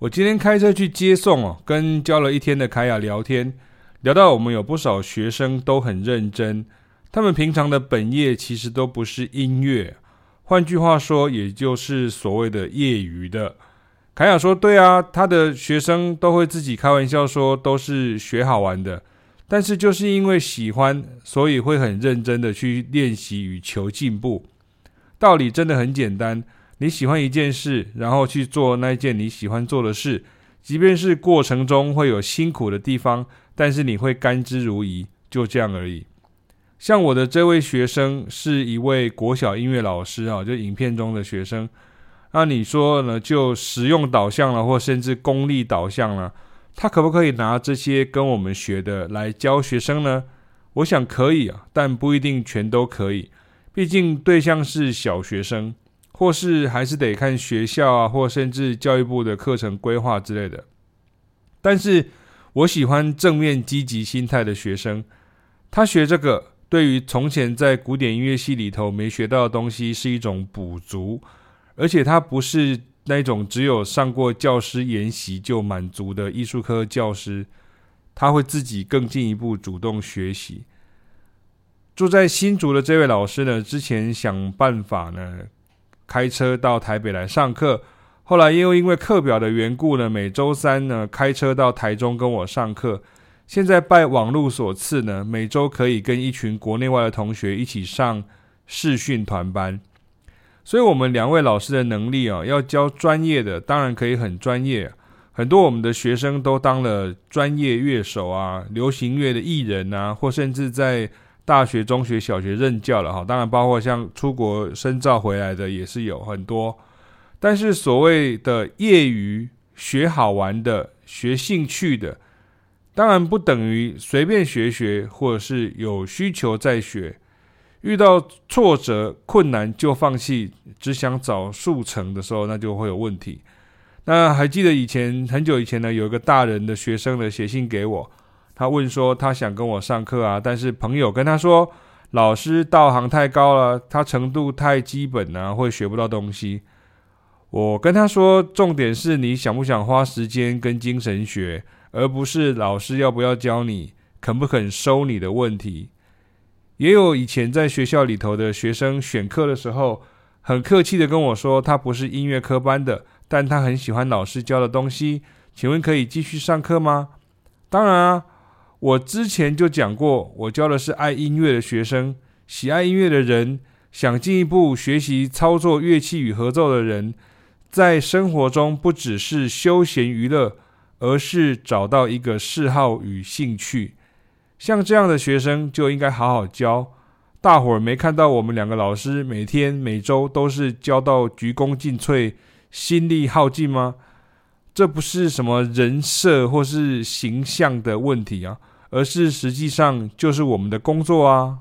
我今天开车去接送哦，跟教了一天的凯雅聊天，聊到我们有不少学生都很认真，他们平常的本业其实都不是音乐，换句话说，也就是所谓的业余的。凯雅说：“对啊，他的学生都会自己开玩笑说都是学好玩的，但是就是因为喜欢，所以会很认真的去练习与求进步。道理真的很简单。”你喜欢一件事，然后去做那件你喜欢做的事，即便是过程中会有辛苦的地方，但是你会甘之如饴，就这样而已。像我的这位学生是一位国小音乐老师啊，就影片中的学生。那你说呢？就实用导向了，或甚至功利导向了，他可不可以拿这些跟我们学的来教学生呢？我想可以啊，但不一定全都可以，毕竟对象是小学生。或是还是得看学校啊，或甚至教育部的课程规划之类的。但是我喜欢正面积极心态的学生，他学这个对于从前在古典音乐系里头没学到的东西是一种补足，而且他不是那种只有上过教师研习就满足的艺术科教师，他会自己更进一步主动学习。住在新竹的这位老师呢，之前想办法呢。开车到台北来上课，后来又因为课表的缘故呢，每周三呢开车到台中跟我上课。现在拜网络所赐呢，每周可以跟一群国内外的同学一起上视讯团班。所以，我们两位老师的能力啊，要教专业的，当然可以很专业。很多我们的学生都当了专业乐手啊，流行乐的艺人啊，或甚至在。大学、中学、小学任教了哈，当然包括像出国深造回来的也是有很多。但是所谓的业余学好玩的、学兴趣的，当然不等于随便学学，或者是有需求再学。遇到挫折、困难就放弃，只想找速成的时候，那就会有问题。那还记得以前很久以前呢，有一个大人的学生呢写信给我。他问说：“他想跟我上课啊，但是朋友跟他说，老师道行太高了，他程度太基本啊，会学不到东西。”我跟他说：“重点是你想不想花时间跟精神学，而不是老师要不要教你，肯不肯收你的问题。”也有以前在学校里头的学生选课的时候，很客气的跟我说，他不是音乐科班的，但他很喜欢老师教的东西，请问可以继续上课吗？当然啊。我之前就讲过，我教的是爱音乐的学生，喜爱音乐的人，想进一步学习操作乐器与合奏的人，在生活中不只是休闲娱乐，而是找到一个嗜好与兴趣。像这样的学生就应该好好教。大伙儿没看到我们两个老师每天每周都是教到鞠躬尽瘁、心力耗尽吗？这不是什么人设或是形象的问题啊。而是实际上就是我们的工作啊。